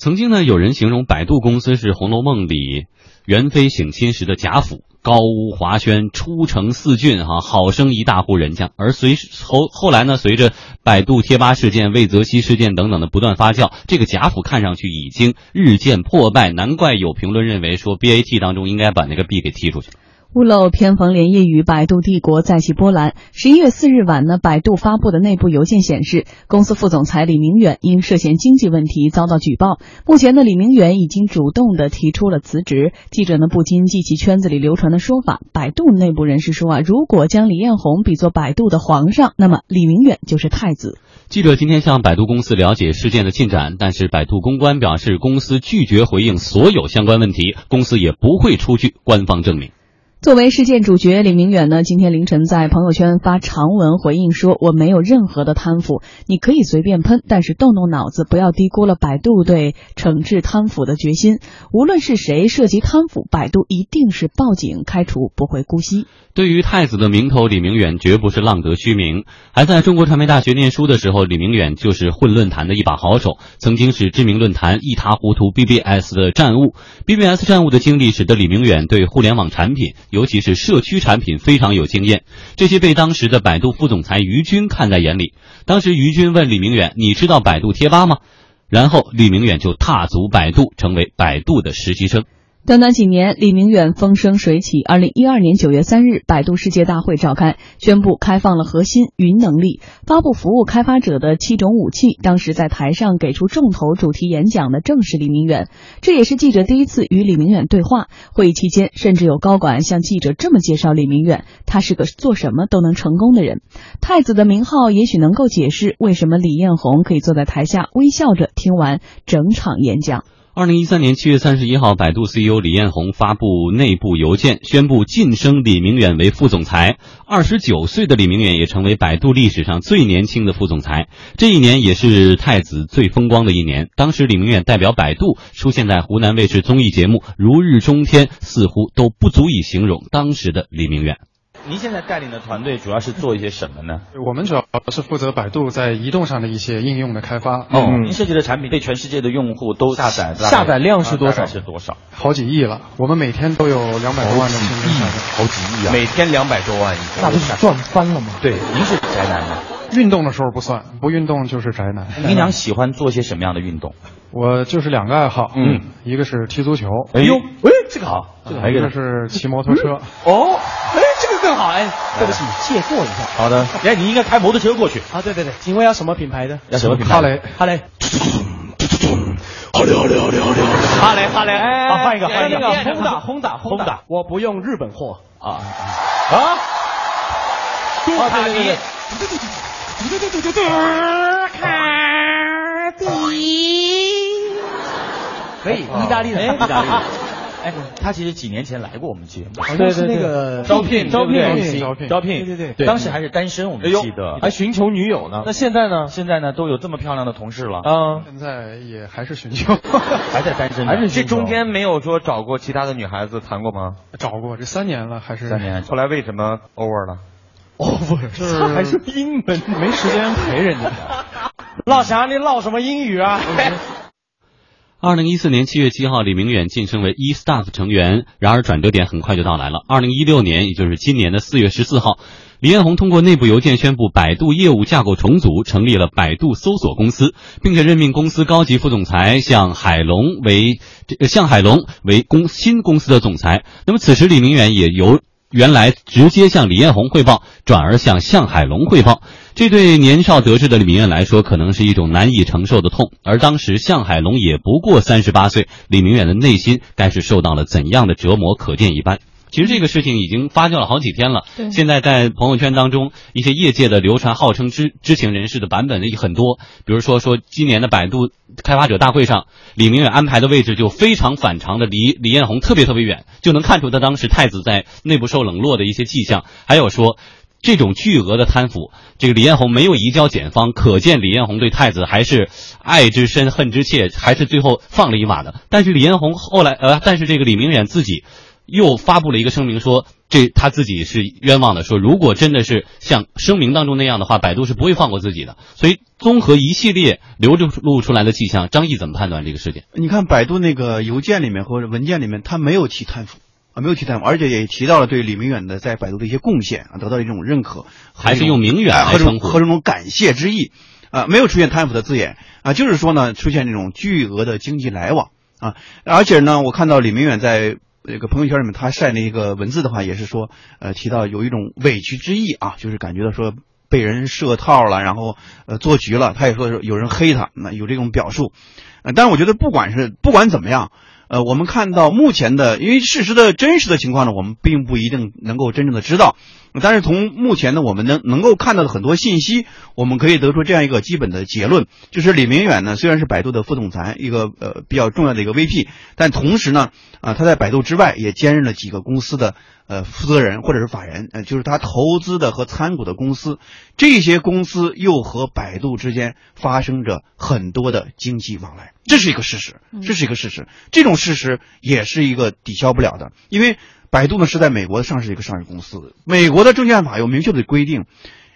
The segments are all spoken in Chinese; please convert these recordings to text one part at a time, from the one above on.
曾经呢，有人形容百度公司是《红楼梦》里元妃省亲时的贾府，高屋华轩，出城四郡，哈，好生一大户人家。而随后后来呢，随着百度贴吧事件、魏则西事件等等的不断发酵，这个贾府看上去已经日渐破败。难怪有评论认为说，BAT 当中应该把那个 B 给踢出去。屋漏偏逢连夜雨，百度帝国再起波澜。十一月四日晚呢，百度发布的内部邮件显示，公司副总裁李明远因涉嫌经济问题遭到举报。目前呢，李明远已经主动的提出了辞职。记者呢不禁记起圈子里流传的说法，百度内部人士说啊，如果将李彦宏比作百度的皇上，那么李明远就是太子。记者今天向百度公司了解事件的进展，但是百度公关表示，公司拒绝回应所有相关问题，公司也不会出具官方证明。作为事件主角，李明远呢，今天凌晨在朋友圈发长文回应说：“我没有任何的贪腐，你可以随便喷，但是动动脑子，不要低估了百度对惩治贪腐的决心。无论是谁涉及贪腐，百度一定是报警开除，不会姑息。”对于太子的名头，李明远绝不是浪得虚名。还在中国传媒大学念书的时候，李明远就是混论坛的一把好手，曾经是知名论坛一塌糊涂 BBS 的战务。BBS 战务的经历使得李明远对互联网产品，尤其是社区产品非常有经验。这些被当时的百度副总裁于军看在眼里。当时于军问李明远：“你知道百度贴吧吗？”然后李明远就踏足百度，成为百度的实习生。短短几年，李明远风生水起。二零一二年九月三日，百度世界大会召开，宣布开放了核心云能力，发布服务开发者的七种武器。当时在台上给出重头主题演讲的正是李明远，这也是记者第一次与李明远对话。会议期间，甚至有高管向记者这么介绍李明远：他是个做什么都能成功的人。太子的名号也许能够解释为什么李彦宏可以坐在台下微笑着听完整场演讲。二零一三年七月三十一号，百度 CEO 李彦宏发布内部邮件，宣布晋升李明远为副总裁。二十九岁的李明远也成为百度历史上最年轻的副总裁。这一年也是太子最风光的一年。当时李明远代表百度出现在湖南卫视综艺节目《如日中天》，似乎都不足以形容当时的李明远。您现在带领的团队主要是做一些什么呢？我们主要是负责百度在移动上的一些应用的开发。哦，您设计的产品被全世界的用户都下载，下载量是多少？是多少？好几亿了。我们每天都有两百多万的亿，好几亿啊！每天两百多万，那不是赚翻了吗？对，您是宅男吗？运动的时候不算，不运动就是宅男。您常喜欢做些什么样的运动？我就是两个爱好，嗯，一个是踢足球，哎呦，哎，这个好，这个还一个是骑摩托车。哦，哎，好，哎，对不起，借过一下。好的，哎，你应该开摩托车过去。啊，对对对，请问要什么品牌的？要什么品牌？哈雷，哈雷。哈雷，哈雷，哈雷，哈雷，哈雷，哈雷。啊，换一个，换一个，轰打，轰打，轰打。我不用日本货啊啊！卡迪。嘟嘟嘟嘟嘟，卡迪，可以，意大利的，意大利。哎，他其实几年前来过我们节目，好像是那个招聘，招聘，招聘，招聘，对对对，当时还是单身，我们记得，还寻求女友呢。那现在呢？现在呢，都有这么漂亮的同事了。嗯，现在也还是寻求，还在单身，还是这中间没有说找过其他的女孩子谈过吗？找过，这三年了，还是三年。后来为什么 over 了？哦，不是，他还是英文，没时间陪人家。老侠，你唠什么英语啊？二零一四年七月七号，李明远晋升为 e staff 成员。然而转折点很快就到来了。二零一六年，也就是今年的四月十四号，李彦宏通过内部邮件宣布，百度业务架构重组，成立了百度搜索公司，并且任命公司高级副总裁向海龙为向海龙为公新公司的总裁。那么此时，李明远也由。原来直接向李彦宏汇报，转而向向海龙汇报，这对年少得志的李明远来说，可能是一种难以承受的痛。而当时向海龙也不过三十八岁，李明远的内心该是受到了怎样的折磨，可见一斑。其实这个事情已经发酵了好几天了。现在在朋友圈当中，一些业界的流传，号称知知情人士的版本的也很多。比如说，说今年的百度开发者大会上，李明远安排的位置就非常反常的离李彦宏特别特别远，就能看出他当时太子在内部受冷落的一些迹象。还有说，这种巨额的贪腐，这个李彦宏没有移交检方，可见李彦宏对太子还是爱之深恨之切，还是最后放了一马的。但是李彦宏后来，呃，但是这个李明远自己。又发布了一个声明说，这他自己是冤枉的，说如果真的是像声明当中那样的话，百度是不会放过自己的。所以综合一系列流露出来的迹象，张毅怎么判断这个事件？你看百度那个邮件里面或者文件里面，他没有提贪腐。啊，没有提贪腐，而且也提到了对李明远的在百度的一些贡献啊，得到一种认可，还是用明远来称呼，和这种感谢之意，啊，没有出现贪腐的字眼啊，就是说呢，出现这种巨额的经济来往啊，而且呢，我看到李明远在这个朋友圈里面他晒那个文字的话，也是说，呃，提到有一种委屈之意啊，就是感觉到说被人设套了，然后呃做局了，他也说有人黑他，那有这种表述，呃，但是我觉得不管是不管怎么样。呃，我们看到目前的，因为事实的真实的情况呢，我们并不一定能够真正的知道。但是从目前呢，我们能能够看到的很多信息，我们可以得出这样一个基本的结论，就是李明远呢，虽然是百度的副总裁，一个呃比较重要的一个 VP，但同时呢，啊他在百度之外也兼任了几个公司的呃负责人或者是法人，呃就是他投资的和参股的公司，这些公司又和百度之间发生着很多的经济往来，这是一个事实，这是一个事实，这种事实也是一个抵消不了的，因为。百度呢是在美国上市一个上市公司，美国的证券法有明确的规定，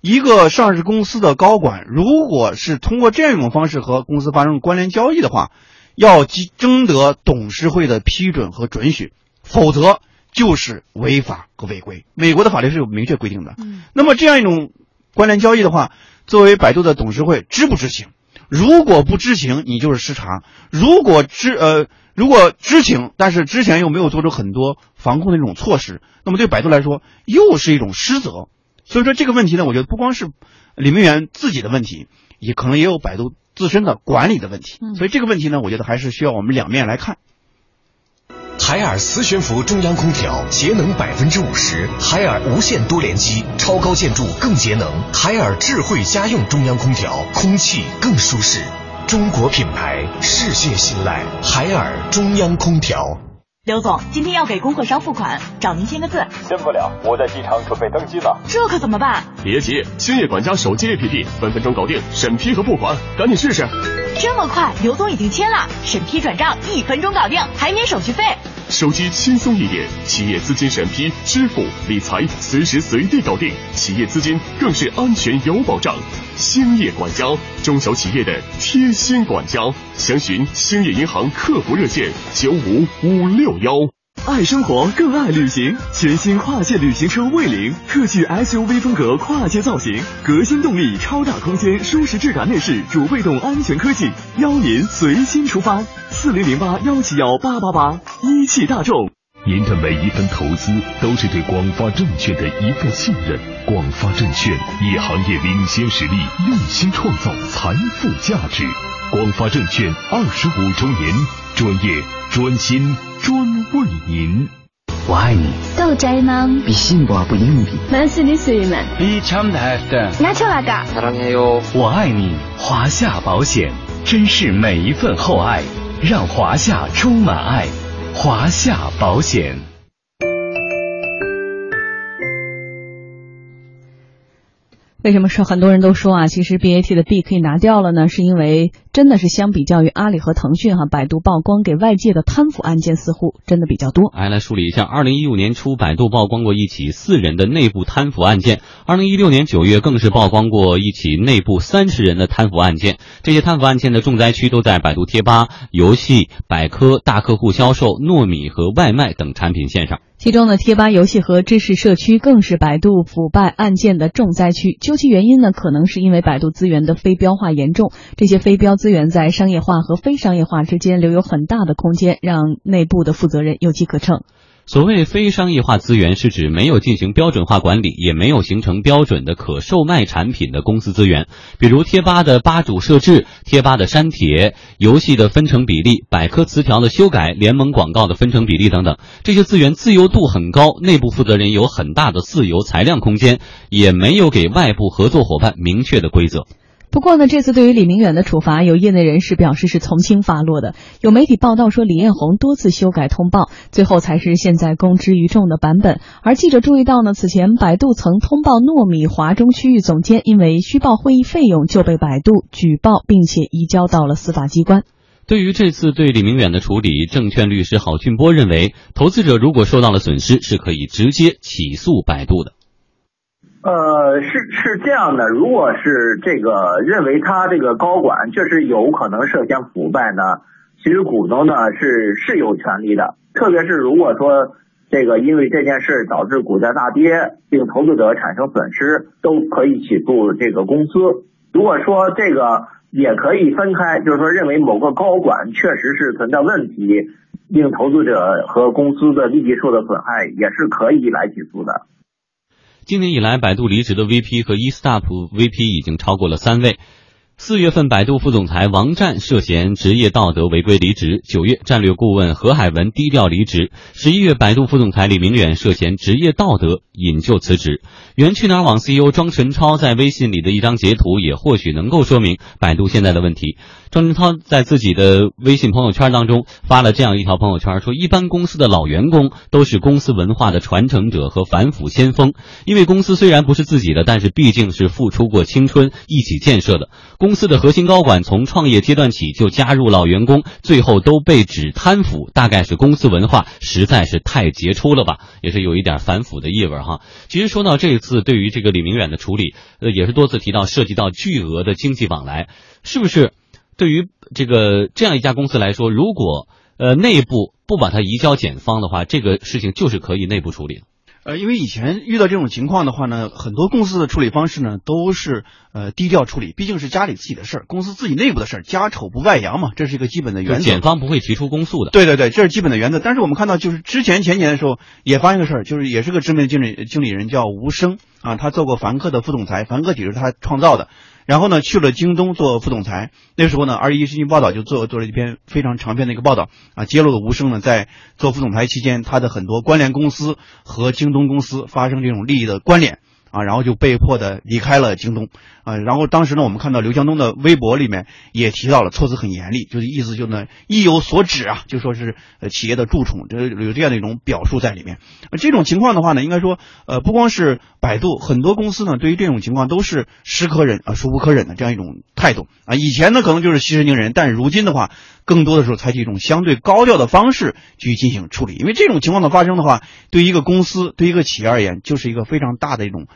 一个上市公司的高管如果是通过这样一种方式和公司发生关联交易的话，要征得董事会的批准和准许，否则就是违法和违规。美国的法律是有明确规定的。那么这样一种关联交易的话，作为百度的董事会知不知情？如果不知情，你就是失常；如果知呃。如果知情，但是之前又没有做出很多防控的这种措施，那么对百度来说又是一种失责。所以说这个问题呢，我觉得不光是李明远自己的问题，也可能也有百度自身的管理的问题。所以这个问题呢，我觉得还是需要我们两面来看。海尔磁悬浮中央空调节能百分之五十，海尔无线多联机超高建筑更节能，海尔智慧家用中央空调空气更舒适。中国品牌，世界信赖，海尔中央空调。刘总，今天要给供货商付款，找您签个字。签不了，我在机场准备登机呢。这可怎么办？别急，兴业管家手机 APP 分分钟搞定审批和付款，赶紧试试。这么快，刘总已经签了，审批转账一分钟搞定，还免手续费。手机轻松一点，企业资金审批、支付、理财随时随地搞定，企业资金更是安全有保障。兴业管家，中小企业的贴心管家，详询兴业银行客服热线九五五六幺。爱生活，更爱旅行。全新跨界旅行车魏领，特具 SUV 风格跨界造型，革新动力，超大空间，舒适质感内饰，主被动安全科技，邀您随心出发。四零零八幺七幺八八八，一汽大众。您的每一份投资都是对广发证券的一份信任。广发证券以行业领先实力，用心创造财富价值。广发证券二十五周年，专业、专心、专为您。我爱你。豆仔吗？比幸福不容易。만수리수만比참다 다。 나초라가 사랑해 요。 我爱你，华夏保险，珍视每一份厚爱，让华夏充满爱。华夏保险。为什么说很多人都说啊，其实 BAT 的 B 可以拿掉了呢？是因为 真的是相比较于阿里和腾讯哈，百度曝光给外界的贪腐案件似乎真的比较多。哎来梳理一下，二零一五年初，百度曝光过一起四人的内部贪腐案件；二零一六年九月，更是曝光过一起内部三十人的贪腐案件。这些贪腐案件的重灾区都在百度贴吧、游戏、百科、大客户销售、糯米和外卖等产品线上。其中呢，贴吧、游戏和知识社区更是百度腐败案件的重灾区。究其原因呢，可能是因为百度资源的非标化严重，这些非标资源在商业化和非商业化之间留有很大的空间，让内部的负责人有机可乘。所谓非商业化资源，是指没有进行标准化管理，也没有形成标准的可售卖产品的公司资源。比如贴吧的吧主设置、贴吧的删帖、游戏的分成比例、百科词条的修改、联盟广告的分成比例等等，这些资源自由度很高，内部负责人有很大的自由裁量空间，也没有给外部合作伙伴明确的规则。不过呢，这次对于李明远的处罚，有业内人士表示是从轻发落的。有媒体报道说，李彦宏多次修改通报，最后才是现在公之于众的版本。而记者注意到呢，此前百度曾通报糯米华中区域总监因为虚报会议费用就被百度举报，并且移交到了司法机关。对于这次对李明远的处理，证券律师郝俊波认为，投资者如果受到了损失，是可以直接起诉百度的。呃，是是这样的，如果是这个认为他这个高管确实有可能涉嫌腐败呢，其实股东呢是是有权利的，特别是如果说这个因为这件事导致股价大跌，并投资者产生损失，都可以起诉这个公司。如果说这个也可以分开，就是说认为某个高管确实是存在问题，令投资者和公司的利益受到损害，也是可以来起诉的。今年以来，百度离职的 VP 和 EStar VP 已经超过了三位。四月份，百度副总裁王占涉嫌职业道德违规离职；九月，战略顾问何海文低调离职；十一月，百度副总裁李明远涉嫌职业道德引咎辞职。原去哪儿网 CEO 庄晨超在微信里的一张截图，也或许能够说明百度现在的问题。庄晨超在自己的微信朋友圈当中发了这样一条朋友圈，说：“一般公司的老员工都是公司文化的传承者和反腐先锋，因为公司虽然不是自己的，但是毕竟是付出过青春一起建设的。公司的核心高管从创业阶段起就加入老员工，最后都被指贪腐，大概是公司文化实在是太杰出了吧，也是有一点反腐的意味哈。其实说到这一次对于这个李明远的处理，呃，也是多次提到涉及到巨额的经济往来，是不是？对于这个这样一家公司来说，如果呃内部不把它移交检方的话，这个事情就是可以内部处理。呃，因为以前遇到这种情况的话呢，很多公司的处理方式呢都是呃低调处理，毕竟是家里自己的事儿，公司自己内部的事儿，家丑不外扬嘛，这是一个基本的原则。检方不会提出公诉的。对对对，这是基本的原则。但是我们看到，就是之前前年的时候也发生个事儿，就是也是个知名经理经理人叫吴声啊，他做过凡客的副总裁，凡客体是他创造的。然后呢，去了京东做副总裁。那时候呢，二十一世纪报道就做做了一篇非常长篇的一个报道啊，揭露了吴声呢在做副总裁期间，他的很多关联公司和京东公司发生这种利益的关联。啊，然后就被迫的离开了京东，啊，然后当时呢，我们看到刘强东的微博里面也提到了，措辞很严厉，就是意思就呢意有所指啊，就说是呃企业的蛀虫，这有这样的一种表述在里面。这种情况的话呢，应该说呃不光是百度，很多公司呢对于这种情况都是是可忍啊，孰不可忍的这样一种态度啊。以前呢可能就是息事宁人，但如今的话，更多的时候采取一种相对高调的方式去进行处理，因为这种情况的发生的话，对于一个公司，对于一个企业而言，就是一个非常大的一种。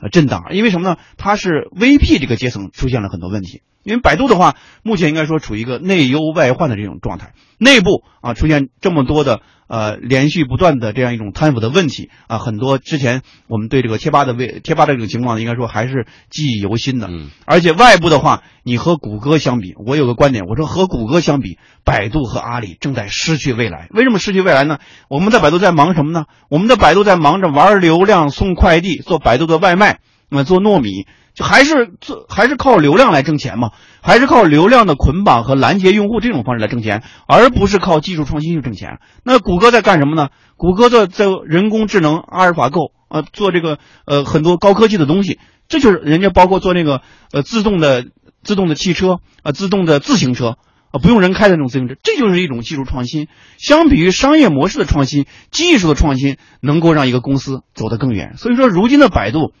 呃，震荡，因为什么呢？它是 VP 这个阶层出现了很多问题。因为百度的话，目前应该说处于一个内忧外患的这种状态，内部啊出现这么多的呃连续不断的这样一种贪腐的问题啊，很多之前我们对这个贴吧的为贴吧的这种情况，应该说还是记忆犹新的。嗯。而且外部的话，你和谷歌相比，我有个观点，我说和谷歌相比，百度和阿里正在失去未来。为什么失去未来呢？我们在百度在忙什么呢？我们的百度在忙着玩流量、送快递、做百度的外卖，那做糯米。就还是做还是靠流量来挣钱嘛，还是靠流量的捆绑和拦截用户这种方式来挣钱，而不是靠技术创新去挣钱。那谷歌在干什么呢？谷歌在在人工智能、阿尔法狗啊，做这个呃很多高科技的东西，这就是人家包括做那个呃自动的自动的汽车啊，自动的自行车啊，不用人开的那种自行车，这就是一种技术创新。相比于商业模式的创新，技术的创新能够让一个公司走得更远。所以说，如今的百度。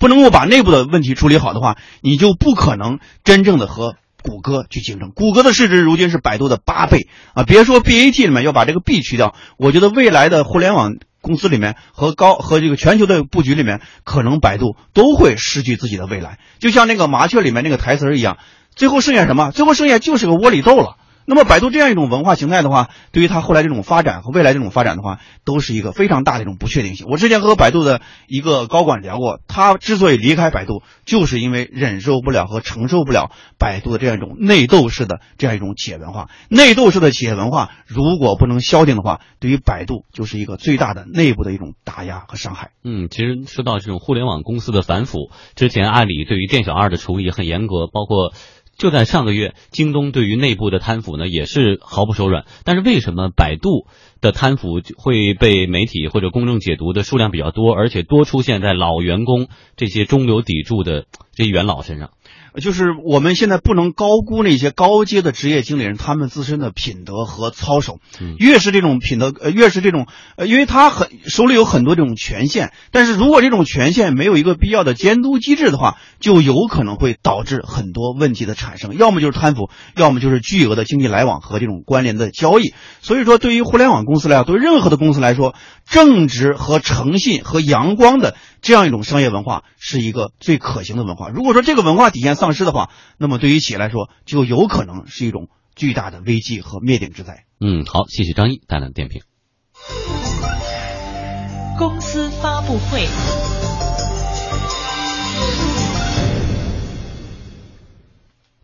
不能够把内部的问题处理好的话，你就不可能真正的和谷歌去竞争。谷歌的市值如今是百度的八倍啊！别说 BAT 里面要把这个 B 去掉，我觉得未来的互联网公司里面和高和这个全球的布局里面，可能百度都会失去自己的未来。就像那个麻雀里面那个台词一样，最后剩下什么？最后剩下就是个窝里斗了。那么，百度这样一种文化形态的话，对于它后来这种发展和未来这种发展的话，都是一个非常大的一种不确定性。我之前和百度的一个高管聊过，他之所以离开百度，就是因为忍受不了和承受不了百度的这样一种内斗式的这样一种企业文化。内斗式的企业文化如果不能消停的话，对于百度就是一个最大的内部的一种打压和伤害。嗯，其实说到这种互联网公司的反腐，之前阿里对于店小二的处理很严格，包括。就在上个月，京东对于内部的贪腐呢也是毫不手软。但是为什么百度的贪腐会被媒体或者公众解读的数量比较多，而且多出现在老员工这些中流砥柱的这些元老身上？就是我们现在不能高估那些高阶的职业经理人他们自身的品德和操守。越是这种品德，呃，越是这种，呃，因为他很手里有很多这种权限，但是如果这种权限没有一个必要的监督机制的话，就有可能会导致很多问题的产生，要么就是贪腐，要么就是巨额的经济来往和这种关联的交易。所以说，对于互联网公司来讲，对任何的公司来说，正直和诚信和阳光的这样一种商业文化是一个最可行的文化。如果说这个文化体现丧失的话，那么对于企业来说，就有可能是一种巨大的危机和灭顶之灾。嗯，好，谢谢张毅带来的点评。公司发布会。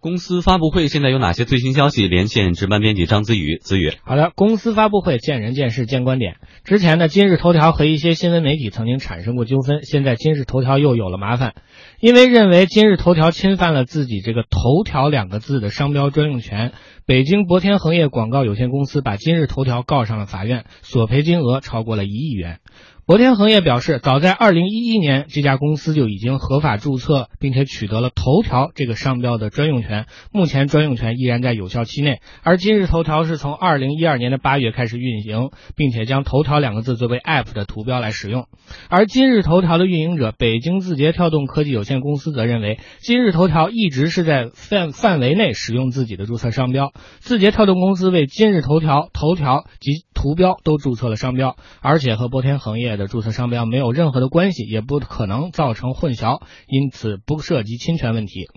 公司发布会现在有哪些最新消息？连线值班编辑张子宇，子宇。好的，公司发布会见人见事见观点。之前呢，今日头条和一些新闻媒体曾经产生过纠纷，现在今日头条又有了麻烦，因为认为今日头条侵犯了自己这个“头条”两个字的商标专用权。北京博天恒业广告有限公司把今日头条告上了法院，索赔金额超过了一亿元。博天恒业表示，早在二零一一年，这家公司就已经合法注册，并且取得了“头条”这个商标的专用权。目前专用权依然在有效期内。而今日头条是从二零一二年的八月开始运行，并且将“头条”两个字作为 App 的图标来使用。而今日头条的运营者北京字节跳动科技有限公司则认为，今日头条一直是在范范围内使用自己的注册商标。字节跳动公司为今日头条、头条及图标都注册了商标，而且和博天恒业。的注册商标没有任何的关系，也不可能造成混淆，因此不涉及侵权问题。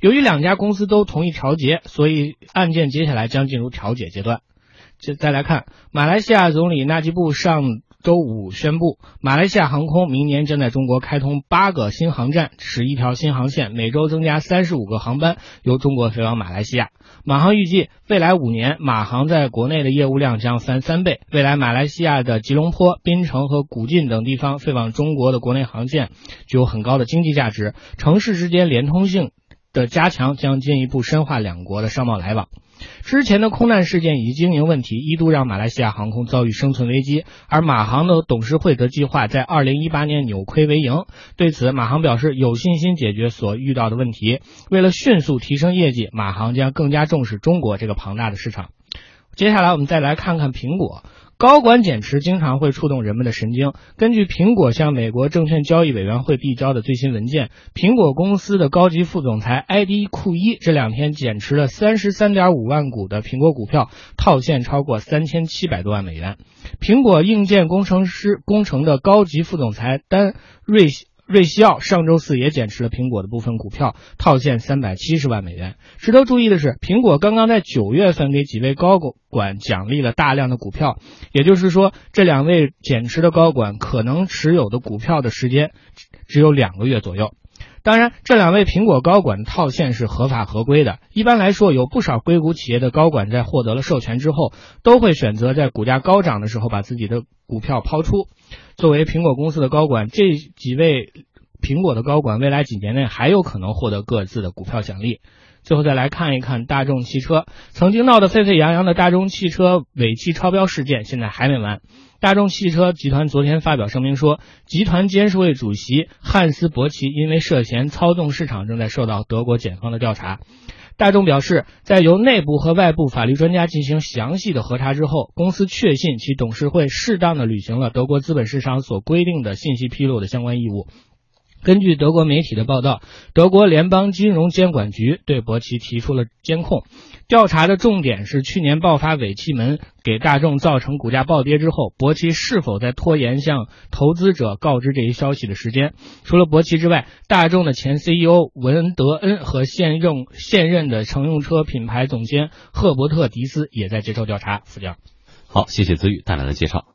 由于两家公司都同意调解，所以案件接下来将进入调解阶段。再再来看，马来西亚总理纳吉布上周五宣布，马来西亚航空明年将在中国开通八个新航站，十一条新航线，每周增加三十五个航班由中国飞往马来西亚。马航预计，未来五年，马航在国内的业务量将翻三倍。未来，马来西亚的吉隆坡、槟城和古晋等地方飞往中国的国内航线具有很高的经济价值，城市之间连通性的加强将进一步深化两国的商贸来往。之前的空难事件以及经营问题一度让马来西亚航空遭遇生存危机，而马航的董事会则计划在二零一八年扭亏为盈。对此，马航表示有信心解决所遇到的问题。为了迅速提升业绩，马航将更加重视中国这个庞大的市场。接下来，我们再来看看苹果。高管减持经常会触动人们的神经。根据苹果向美国证券交易委员会递交的最新文件，苹果公司的高级副总裁埃迪库伊这两天减持了三十三点五万股的苹果股票，套现超过三千七百多万美元。苹果硬件工程师工程的高级副总裁丹瑞。瑞西奥上周四也减持了苹果的部分股票，套现三百七十万美元。值得注意的是，苹果刚刚在九月份给几位高管奖励了大量的股票，也就是说，这两位减持的高管可能持有的股票的时间只有两个月左右。当然，这两位苹果高管套现是合法合规的。一般来说，有不少硅谷企业的高管在获得了授权之后，都会选择在股价高涨的时候把自己的股票抛出。作为苹果公司的高管，这几位苹果的高管未来几年内还有可能获得各自的股票奖励。最后再来看一看大众汽车，曾经闹得沸沸扬扬的大众汽车尾气超标事件，现在还没完。大众汽车集团昨天发表声明说，集团监事会主席汉斯伯奇因为涉嫌操纵市场，正在受到德国检方的调查。大众表示，在由内部和外部法律专家进行详细的核查之后，公司确信其董事会适当的履行了德国资本市场所规定的信息披露的相关义务。根据德国媒体的报道，德国联邦金融监管局对博奇提出了监控。调查的重点是去年爆发尾气门给大众造成股价暴跌之后，博奇是否在拖延向投资者告知这一消息的时间。除了博奇之外，大众的前 CEO 文德恩和现任现任的乘用车品牌总监赫伯特迪斯也在接受调查。副将，好，谢谢子宇带来的介绍。